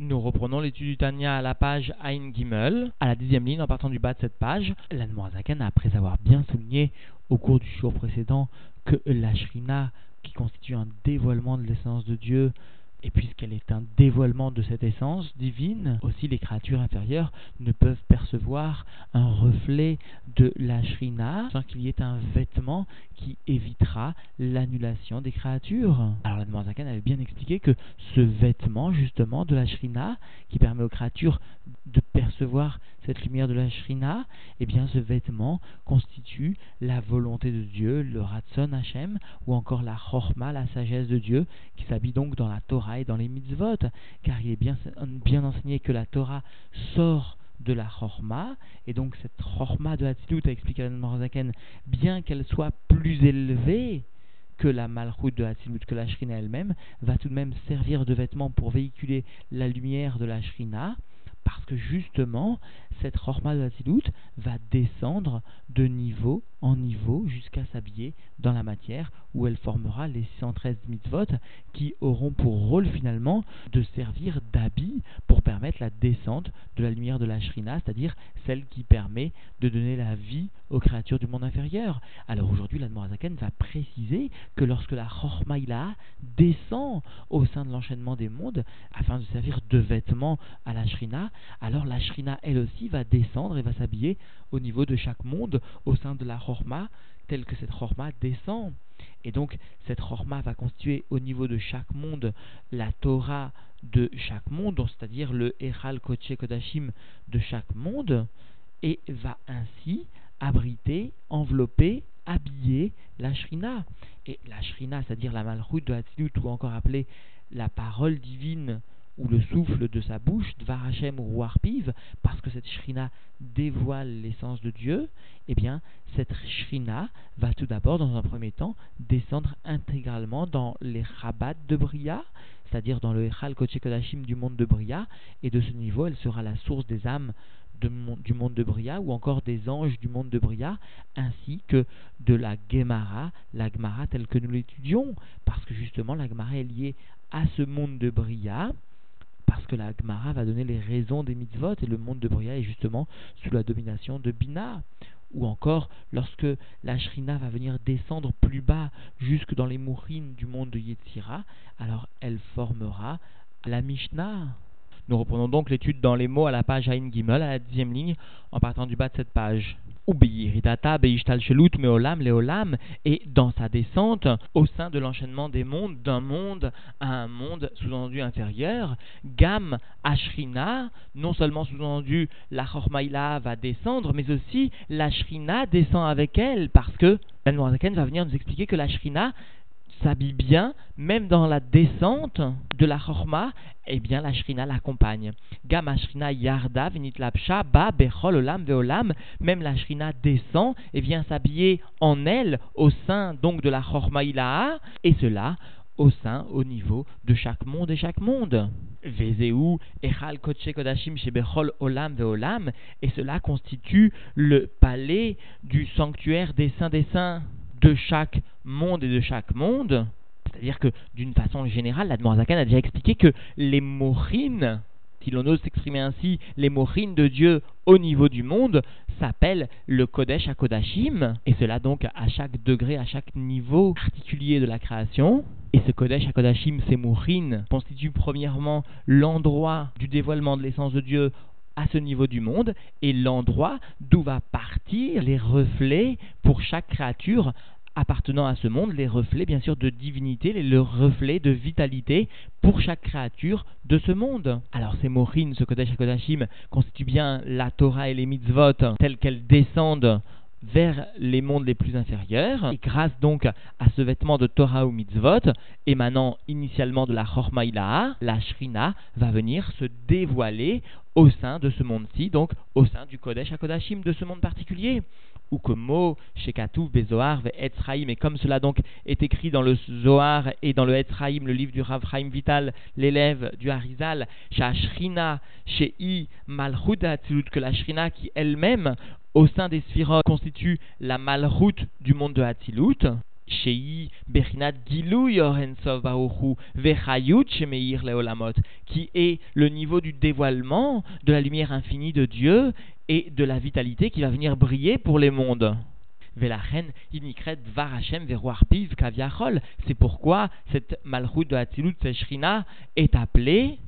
Nous reprenons l'étude du Tania à la page Ein Gimel, à la dixième ligne en partant du bas de cette page. L'Anmoazaken, après avoir bien souligné au cours du jour précédent que la Shrina, qui constitue un dévoilement de l'essence de Dieu, et puisqu'elle est un dévoilement de cette essence divine, aussi les créatures inférieures ne peuvent percevoir un reflet de la shrina sans qu'il y ait un vêtement qui évitera l'annulation des créatures. Alors la Zakan avait bien expliqué que ce vêtement justement de la shrina qui permet aux créatures de percevoir cette lumière de la shrina, eh bien ce vêtement constitue la volonté de Dieu, le Ratson Hashem, ou encore la Chorma, la sagesse de Dieu, qui s'habille donc dans la Torah et dans les mitzvot, car il est bien, bien enseigné que la Torah sort de la Chorma, et donc cette Chorma de Hatzilut, a expliqué à Morzaken, bien qu'elle soit plus élevée que la Malchut de Hatzilut, que la Shrina elle-même, va tout de même servir de vêtement pour véhiculer la lumière de la Shrina, parce que justement, cette Chorma de va descendre de niveau en niveau jusqu'à s'habiller dans la matière où elle formera les 113 mitzvot qui auront pour rôle finalement de servir d'habit pour permettre la descente de la lumière de la Shrina, c'est-à-dire celle qui permet de donner la vie aux créatures du monde inférieur. Alors aujourd'hui, la Zaken va préciser que lorsque la Chormaïla descend au sein de l'enchaînement des mondes afin de servir de vêtement à la Shrina, alors la Shrina elle aussi va descendre et va s'habiller au niveau de chaque monde au sein de la Chorma, telle que cette Chorma descend. Et donc, cette Chorma va constituer au niveau de chaque monde la Torah de chaque monde, c'est-à-dire le Echal Koche Kodashim de chaque monde, et va ainsi abriter, envelopper, habiller la Shrina. Et la Shrina, c'est-à-dire la Malchut de Hatzilut, ou encore appelée la parole divine ou le souffle de sa bouche, Dvar Hashem ou Arpiv, parce que cette shrina dévoile l'essence de Dieu, eh bien, cette shrina va tout d'abord, dans un premier temps, descendre intégralement dans les rabat de Bria, c'est-à-dire dans le Echal Kodashim du monde de Bria, et de ce niveau, elle sera la source des âmes du monde de Bria ou encore des anges du monde de Bria, ainsi que de la Gemara, la Gemara telle que nous l'étudions, parce que justement la Gemara est liée à ce monde de Bria, parce que la Gemara va donner les raisons des mitzvot et le monde de Bria est justement sous la domination de Bina. Ou encore, lorsque la Shrina va venir descendre plus bas jusque dans les mourines du monde de Yetzira, alors elle formera la Mishnah. Nous reprenons donc l'étude dans les mots à la page Ain Gimel, à la dixième ligne, en partant du bas de cette page. Et dans sa descente au sein de l'enchaînement des mondes, d'un monde à un monde sous-entendu inférieur, Gam Ashrina, non seulement sous-entendu la Chormaïla va descendre, mais aussi la Shrina descend avec elle, parce que Ben va venir nous expliquer que la Shrina s'habille bien, même dans la descente de la chorma, eh bien la shrina l'accompagne. Gam shrina yarda vinit lapsha ba bechol olam veolam, même la shrina descend et vient s'habiller en elle au sein donc de la chorma ilaha, et cela au sein, au niveau de chaque monde et chaque monde. Vezeu echal koche kodashim shebechol olam veolam, et cela constitue le palais du sanctuaire des saints des saints de chaque monde et de chaque monde. C'est-à-dire que d'une façon générale, la Zakan a déjà expliqué que les morines, si l'on ose s'exprimer ainsi, les morines de Dieu au niveau du monde s'appellent le Kodesh à Kodashim, et cela donc à chaque degré, à chaque niveau particulier de la création. Et ce Kodesh à Kodashim, ces morines, constituent premièrement l'endroit du dévoilement de l'essence de Dieu à ce niveau du monde et l'endroit d'où va partir les reflets pour chaque créature appartenant à ce monde, les reflets bien sûr de divinité, les reflets de vitalité pour chaque créature de ce monde. Alors ces morines, ce Kodesh Kodashim, constituent bien la Torah et les mitzvot telles qu'elles descendent vers les mondes les plus inférieurs. Et grâce donc à ce vêtement de Torah ou mitzvot, émanant initialement de la Chormaïla, la Shrina va venir se dévoiler au sein de ce monde-ci, donc au sein du Kodesh HaKodashim de ce monde particulier ou que mot Shekatouf Bezoar Etzraïm, et comme cela donc est écrit dans le Zohar et dans le Etzraïm, le livre du Rav Chaim Vital, l'élève du Harizal, Shashrina Shei que la Shrina qui elle-même, au sein des Sphirot, constitue la Malchut du monde de Hatzilut, Shei Baruchu Vechayut Shemeir qui est le niveau du dévoilement de la lumière infinie de Dieu et de la vitalité qui va venir briller pour les mondes. Velachen, inikret piv. C'est pourquoi cette malchut de Hatzilut Seshrina est appelée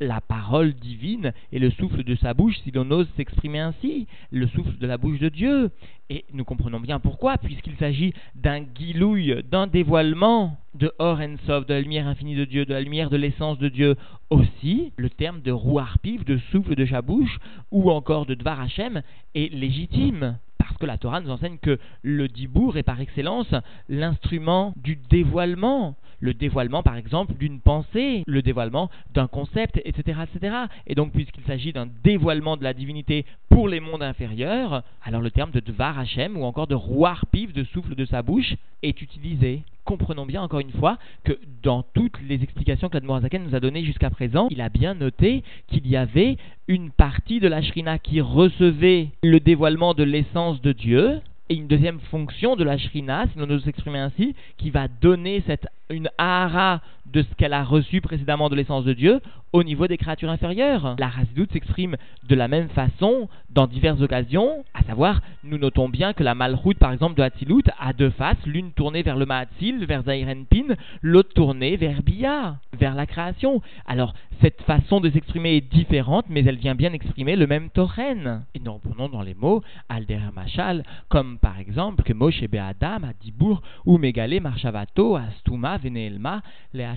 la parole divine et le souffle de sa bouche, si l'on ose s'exprimer ainsi, le souffle de la bouche de Dieu. Et nous comprenons bien pourquoi, puisqu'il s'agit d'un guilouille, d'un dévoilement de Or Ensof, de la lumière infinie de Dieu, de la lumière de l'essence de Dieu. Aussi, le terme de Rouarpiv, de souffle de sa bouche, ou encore de Dvar Hashem, est légitime parce que la Torah nous enseigne que le dibour est par excellence l'instrument du dévoilement. Le dévoilement, par exemple, d'une pensée, le dévoilement d'un concept, etc., etc. Et donc, puisqu'il s'agit d'un dévoilement de la divinité pour les mondes inférieurs, alors le terme de Dvar Hashem ou encore de Roar Piv, de souffle de sa bouche, est utilisé. Comprenons bien encore une fois que dans toutes les explications que l'Admorazaken nous a données jusqu'à présent, il a bien noté qu'il y avait une partie de la Shrina qui recevait le dévoilement de l'essence de Dieu, et une deuxième fonction de la Shrina, si l'on nous s'exprimer ainsi, qui va donner cette, une ahara de ce qu'elle a reçu précédemment de l'essence de Dieu au niveau des créatures inférieures. La Razidout s'exprime de la même façon dans diverses occasions, à savoir, nous notons bien que la Malchut, par exemple, de Hatzilut a deux faces, l'une tournée vers le Mahatzil, vers Zairenpin, l'autre tournée vers Bia, vers la création. Alors, cette façon de s'exprimer est différente, mais elle vient bien exprimer le même Toren. Et nous reprenons dans les mots Alder Machal, comme par exemple que Moshe Be'adam, Adibour, ou Megale Marshavato, Astuma, Veneelma, Lea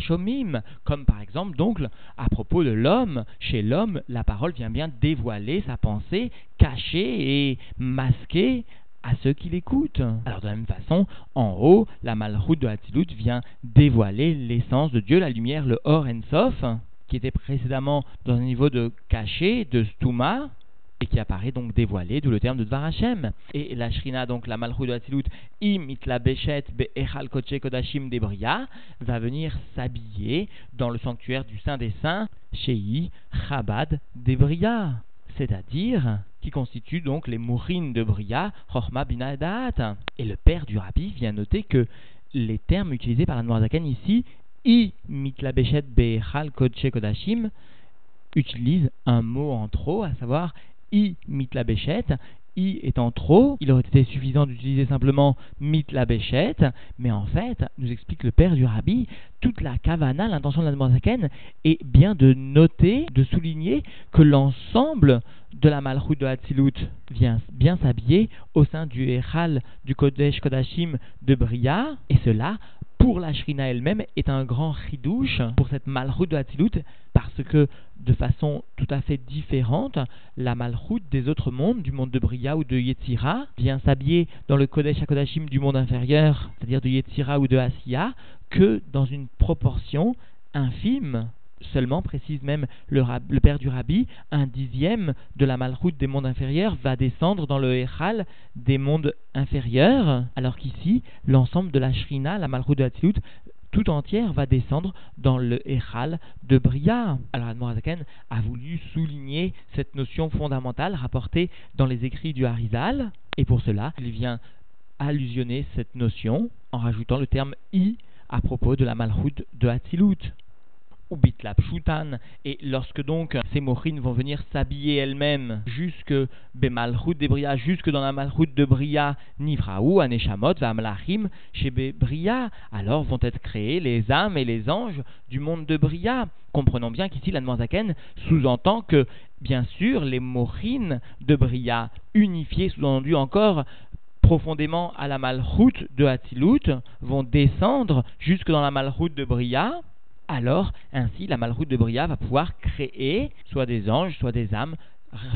comme par exemple donc à propos de l'homme, chez l'homme, la parole vient bien dévoiler sa pensée, cacher et masquer à ceux qui l'écoutent. Alors de la même façon, en haut, la malroute de Hatzilut vient dévoiler l'essence de Dieu, la lumière, le Or Ensof, qui était précédemment dans un niveau de cachet, de stuma, et qui apparaît donc dévoilé, d'où le terme de Dvar Hashem. Et la Shrina, donc la Malchut de Hatzilut, im itla bechet be'echal koche kodashim debria, va venir s'habiller dans le sanctuaire du Saint des Saints, Shei Chabad debria, c'est-à-dire qui constitue donc les mourines de Bria, Chochma Bina Et le père du Rabbi vient noter que les termes utilisés par la Noirzakan ici, i mitla bechet be'echal kodashim, utilisent un mot en trop, à savoir i mit la. I étant trop, il aurait été suffisant d'utiliser simplement mit la béchette, mais en fait, nous explique le père du rabbi, toute la kavana, l'intention de la Zaken, est bien de noter, de souligner que l'ensemble de la malchut de Hatzilut vient bien s'habiller au sein du Echal du Kodesh Kodashim de Bria, et cela pour la Shrina elle-même est un grand ridouche pour cette malchut de Hatzilut parce que de façon tout à fait différente, la malchut des autres mondes, du monde de Bria ou de Yetzira, vient s'habiller dans le Kodesh HaKodashim du monde inférieur, c'est-à-dire de Yetzira ou de Asiya, que dans une proportion infime seulement, précise même le, père du rabbi, un dixième de la malroute des mondes inférieurs va descendre dans le Echal des mondes inférieurs, alors qu'ici, l'ensemble de la Shrina, la malroute de Hatzilut, tout entière va descendre dans le Echal de Bria. Alors Admorazaken a voulu souligner cette notion fondamentale rapportée dans les écrits du Harizal, et pour cela, il vient allusionner cette notion en rajoutant le terme i à propos de la malroute de Hatzilut ou bitlapshutan, et lorsque donc ces mochines vont venir s'habiller elles-mêmes jusque de Bria, jusque dans la malchut de Bria, nivraou, aneshamot, vamlachim, chez Bria, alors vont être créés les âmes et les anges du monde de Bria. Comprenons bien qu'ici la Zaken sous-entend que, bien sûr, les mochines de Bria, unifiées, sous-entendu encore, profondément à la malchut de Hatzilut, vont descendre jusque dans la malchut de Bria, alors ainsi la malroute de Bria va pouvoir créer soit des anges, soit des âmes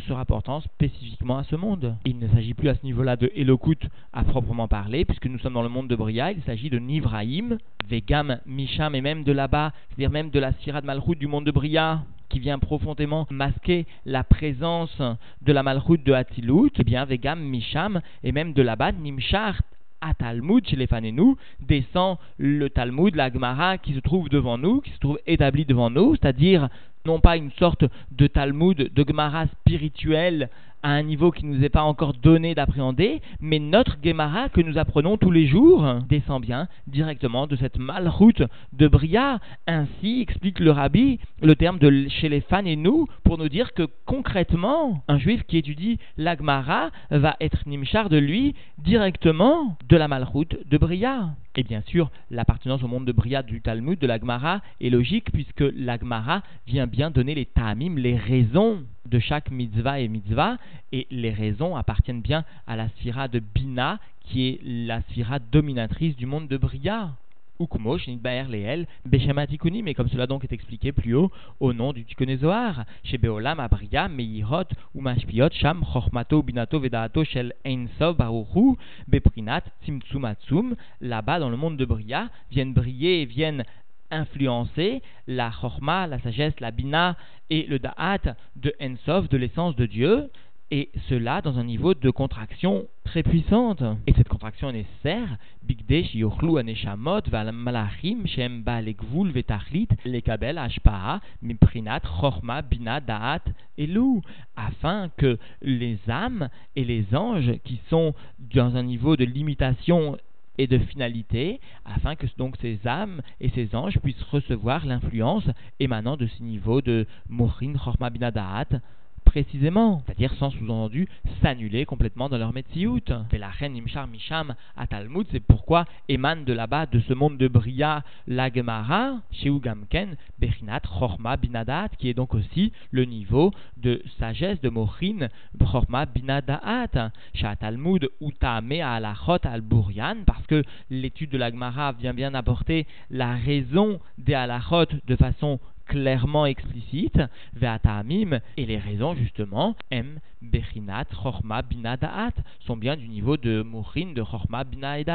se rapportant spécifiquement à ce monde. Il ne s'agit plus à ce niveau-là de Elokut à proprement parler, puisque nous sommes dans le monde de Bria, il s'agit de Nivraïm, Vegam, Misham et même de là-bas, c'est-à-dire même de la Syrah de Malchut du monde de Bria, qui vient profondément masquer la présence de la Malchut de Hatilut, eh bien Vegam, Misham et même de là-bas, Nimshar, à Talmud chez les Fanenu, descend le Talmud, la Gemara qui se trouve devant nous, qui se trouve établi devant nous, c'est-à-dire non pas une sorte de Talmud, de Gemara spirituel à un niveau qui ne nous est pas encore donné d'appréhender, mais notre Gemara que nous apprenons tous les jours descend bien directement de cette malroute de Bria. Ainsi explique le rabbi le terme de chez les fans et nous pour nous dire que concrètement, un juif qui étudie l'Agmara va être nimchar de lui directement de la malroute de Bria. Et bien sûr, l'appartenance au monde de Bria du Talmud, de l'Agmara, est logique puisque l'Agmara vient bien donner les ta'amim, les raisons de chaque mitzvah et mitzvah, et les raisons appartiennent bien à la sphira de Bina, qui est la sphira dominatrice du monde de Bria. Ukmo, Shnitbaer Leel, Beshamatikunim, mais comme cela donc est expliqué plus haut au nom du Tikonezoar, chez Beolam, Abria, Meirot, Umashpiot, Sham, Chochmato, Binato, Vedato, Shel Einsov, Baruchu, Beprinat, Tzimtsumatsum, là-bas dans le monde de Bria, viennent briller et viennent influencer la chorma, la sagesse, la bina et le da'at de Ensov, de l'essence de Dieu, et cela dans un niveau de contraction très puissante. Et cette contraction est nécessaire, Bigdesh Yochlu Aneshamot Malachim Shem Gvul Vetachlit Lekabel Ashpaha Miprinat Chorma Bina Da'at Elu, afin que les âmes et les anges qui sont dans un niveau de limitation et de finalité, afin que donc ces âmes et ces anges puissent recevoir l'influence émanant de ce niveau de Morin Chorma précisément, c'est-à-dire sans sous-entendu s'annuler complètement dans leur Metsiout. Et la reine Imshar Misham à Talmud, c'est pourquoi émane de là-bas, de ce monde de Bria, la Gemara, chez Ugamken, Bechinat, Chorma, Binadat, qui est donc aussi le niveau de sagesse de Mochin, Chorma, Binadaat, chez Talmud, Utame, Alachot, Al-Burian, parce que l'étude de la Gemara vient bien apporter la raison des Alachot de façon clairement explicite, Ve'atamim, et les raisons justement, M, Bechinat, Chorma, Bina, sont bien du niveau de Mourin, de Chorma, Bina et.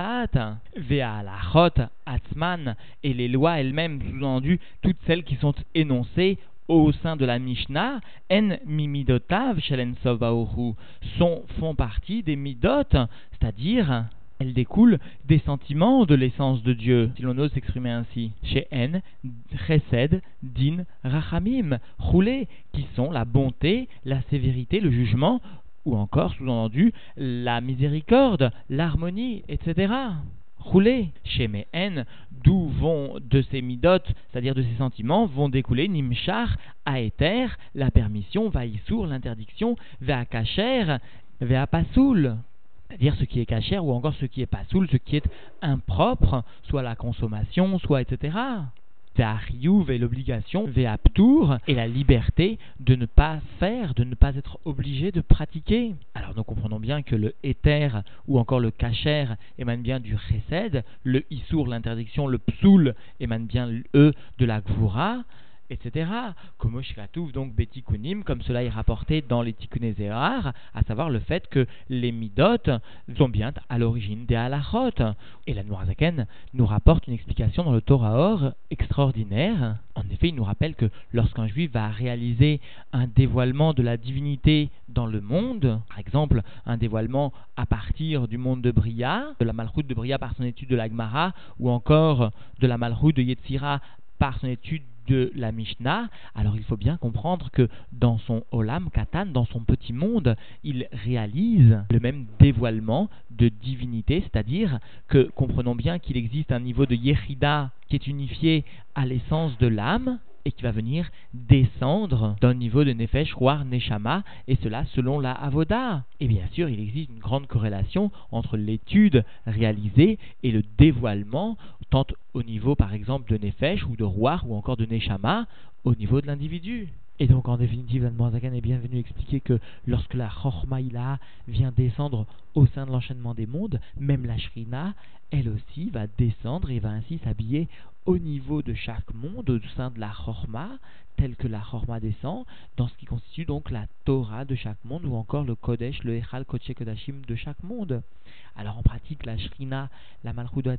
Ve'alachot, Atzman, et les lois elles-mêmes, sous-entendu, toutes celles qui sont énoncées au sein de la Mishnah, En Mimidotav Shelen sont, font partie des Midot, c'est-à-dire elle découle des sentiments de l'essence de Dieu, si l'on ose s'exprimer ainsi. Chez En, Din, Rachamim, Roulé, qui sont la bonté, la sévérité, le jugement, ou encore, sous-entendu, la miséricorde, l'harmonie, etc. Roulé. Chez Mehen, d'où vont de ces midot, c'est-à-dire de ces sentiments, vont découler Nimchar, Aether, la permission, Vaïsour, l'interdiction, Veakacher, Veapasoul c'est-à-dire ce qui est cachère ou encore ce qui est pas soul, ce qui est impropre, soit la consommation, soit etc. Ve'ariuv et l'obligation, ve'aptour et la liberté de ne pas faire, de ne pas être obligé de pratiquer. Alors nous comprenons bien que le éther ou encore le cachère émane bien du chesed, le issour, l'interdiction, le psoul émane bien eux de la gvura etc. Comme donc Betikunim, comme cela est rapporté dans les Tikkunézéar, à savoir le fait que les Midot sont bien à l'origine des Halachot. Et la Noirzaken nous rapporte une explication dans le Torah Or extraordinaire. En effet, il nous rappelle que lorsqu'un juif va réaliser un dévoilement de la divinité dans le monde, par exemple un dévoilement à partir du monde de Bria, de la Malchut de Bria par son étude de l'Agmara, ou encore de la Malchut de Yetzira par son étude de la Mishnah, alors il faut bien comprendre que dans son Olam Katan, dans son petit monde, il réalise le même dévoilement de divinité, c'est-à-dire que comprenons bien qu'il existe un niveau de Yechida qui est unifié à l'essence de l'âme, et qui va venir descendre d'un niveau de Nefesh, Roar, Neshama, et cela selon la Avoda. Et bien sûr, il existe une grande corrélation entre l'étude réalisée et le dévoilement, tant au niveau par exemple de Nefesh ou de Roar ou encore de Neshama, au niveau de l'individu. Et donc, en définitive, Zakan est bien venu expliquer que lorsque la Chormaïla vient descendre au sein de l'enchaînement des mondes, même la Shrina, elle aussi va descendre et va ainsi s'habiller au niveau de chaque monde, au sein de la Chorma, tel que la Chorma descend, dans ce qui constitue donc la Torah de chaque monde, ou encore le Kodesh, le Echal Kodesh Kodashim de chaque monde. Alors en pratique, la Shrina, la Malchut de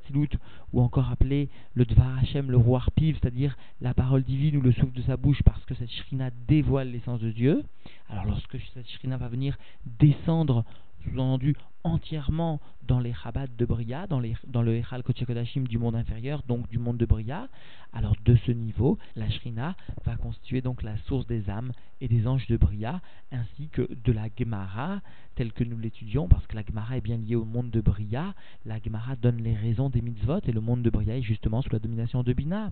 ou encore appelé le Dvar Hashem, le roi Piv, c'est-à-dire la parole divine ou le souffle de sa bouche, parce que cette Shrina dévoile l'essence de Dieu. Alors lorsque cette Shrina va venir descendre sous-entendu entièrement dans les Chabad de Bria, dans, les, dans le Echal Kochekodashim du monde inférieur, donc du monde de Bria, alors de ce niveau, la Shrina va constituer donc la source des âmes et des anges de Bria, ainsi que de la Gemara, telle que nous l'étudions, parce que la Gemara est bien liée au monde de Bria, la Gemara donne les raisons des mitzvot, et le monde de Bria est justement sous la domination de Bina.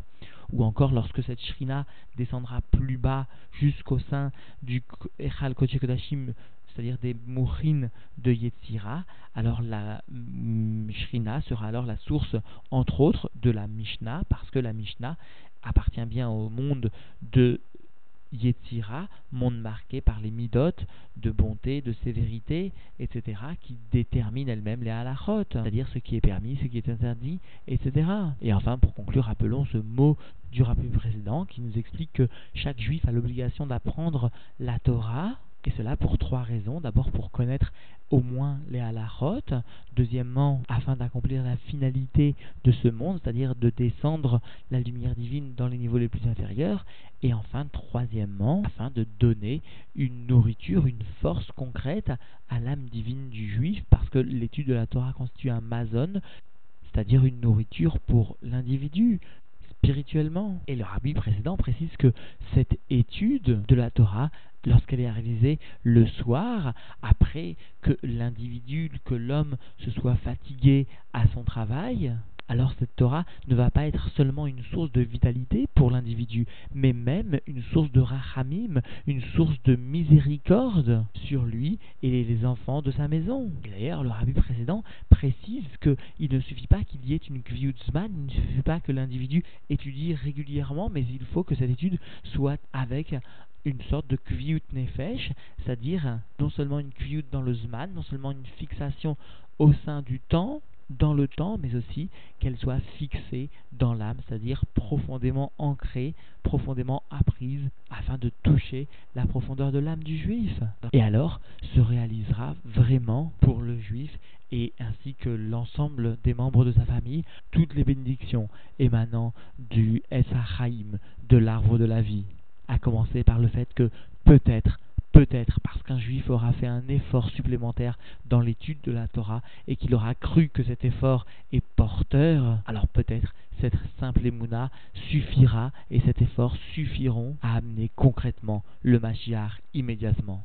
Ou encore lorsque cette Shrina descendra plus bas jusqu'au sein du Echal Kochekodashim c'est-à-dire des mourines de Yetzira, alors la mm, Shrina sera alors la source, entre autres, de la Mishnah, parce que la Mishnah appartient bien au monde de Yetzira, monde marqué par les midotes de bonté, de sévérité, etc., qui déterminent elles-mêmes les halachot, c'est-à-dire ce qui est permis, ce qui est interdit, etc. Et enfin, pour conclure, rappelons ce mot du rappel précédent qui nous explique que chaque juif a l'obligation d'apprendre la Torah, et cela pour trois raisons. D'abord pour connaître au moins les halachot. Deuxièmement, afin d'accomplir la finalité de ce monde, c'est-à-dire de descendre la lumière divine dans les niveaux les plus inférieurs. Et enfin, troisièmement, afin de donner une nourriture, une force concrète à l'âme divine du juif, parce que l'étude de la Torah constitue un mazon, c'est-à-dire une nourriture pour l'individu spirituellement. Et le rabbi précédent précise que cette étude de la Torah lorsqu'elle est réalisée le soir, après que l'individu, que l'homme se soit fatigué à son travail, alors cette Torah ne va pas être seulement une source de vitalité pour l'individu, mais même une source de rachamim, une source de miséricorde sur lui et les enfants de sa maison. D'ailleurs, le rabbi précédent précise qu'il ne suffit pas qu'il y ait une kviutzman, il ne suffit pas que l'individu étudie régulièrement, mais il faut que cette étude soit avec une sorte de kviut nefesh, c'est-à-dire non seulement une kviut dans le zman, non seulement une fixation au sein du temps, dans le temps, mais aussi qu'elle soit fixée dans l'âme, c'est-à-dire profondément ancrée, profondément apprise, afin de toucher la profondeur de l'âme du juif. Et alors se réalisera vraiment pour le juif et ainsi que l'ensemble des membres de sa famille toutes les bénédictions émanant du Esachaim, de l'arbre de la vie à commencer par le fait que peut-être, peut-être parce qu'un juif aura fait un effort supplémentaire dans l'étude de la Torah et qu'il aura cru que cet effort est porteur, alors peut-être cette simple émouna suffira et cet effort suffiront à amener concrètement le Mashiach immédiatement.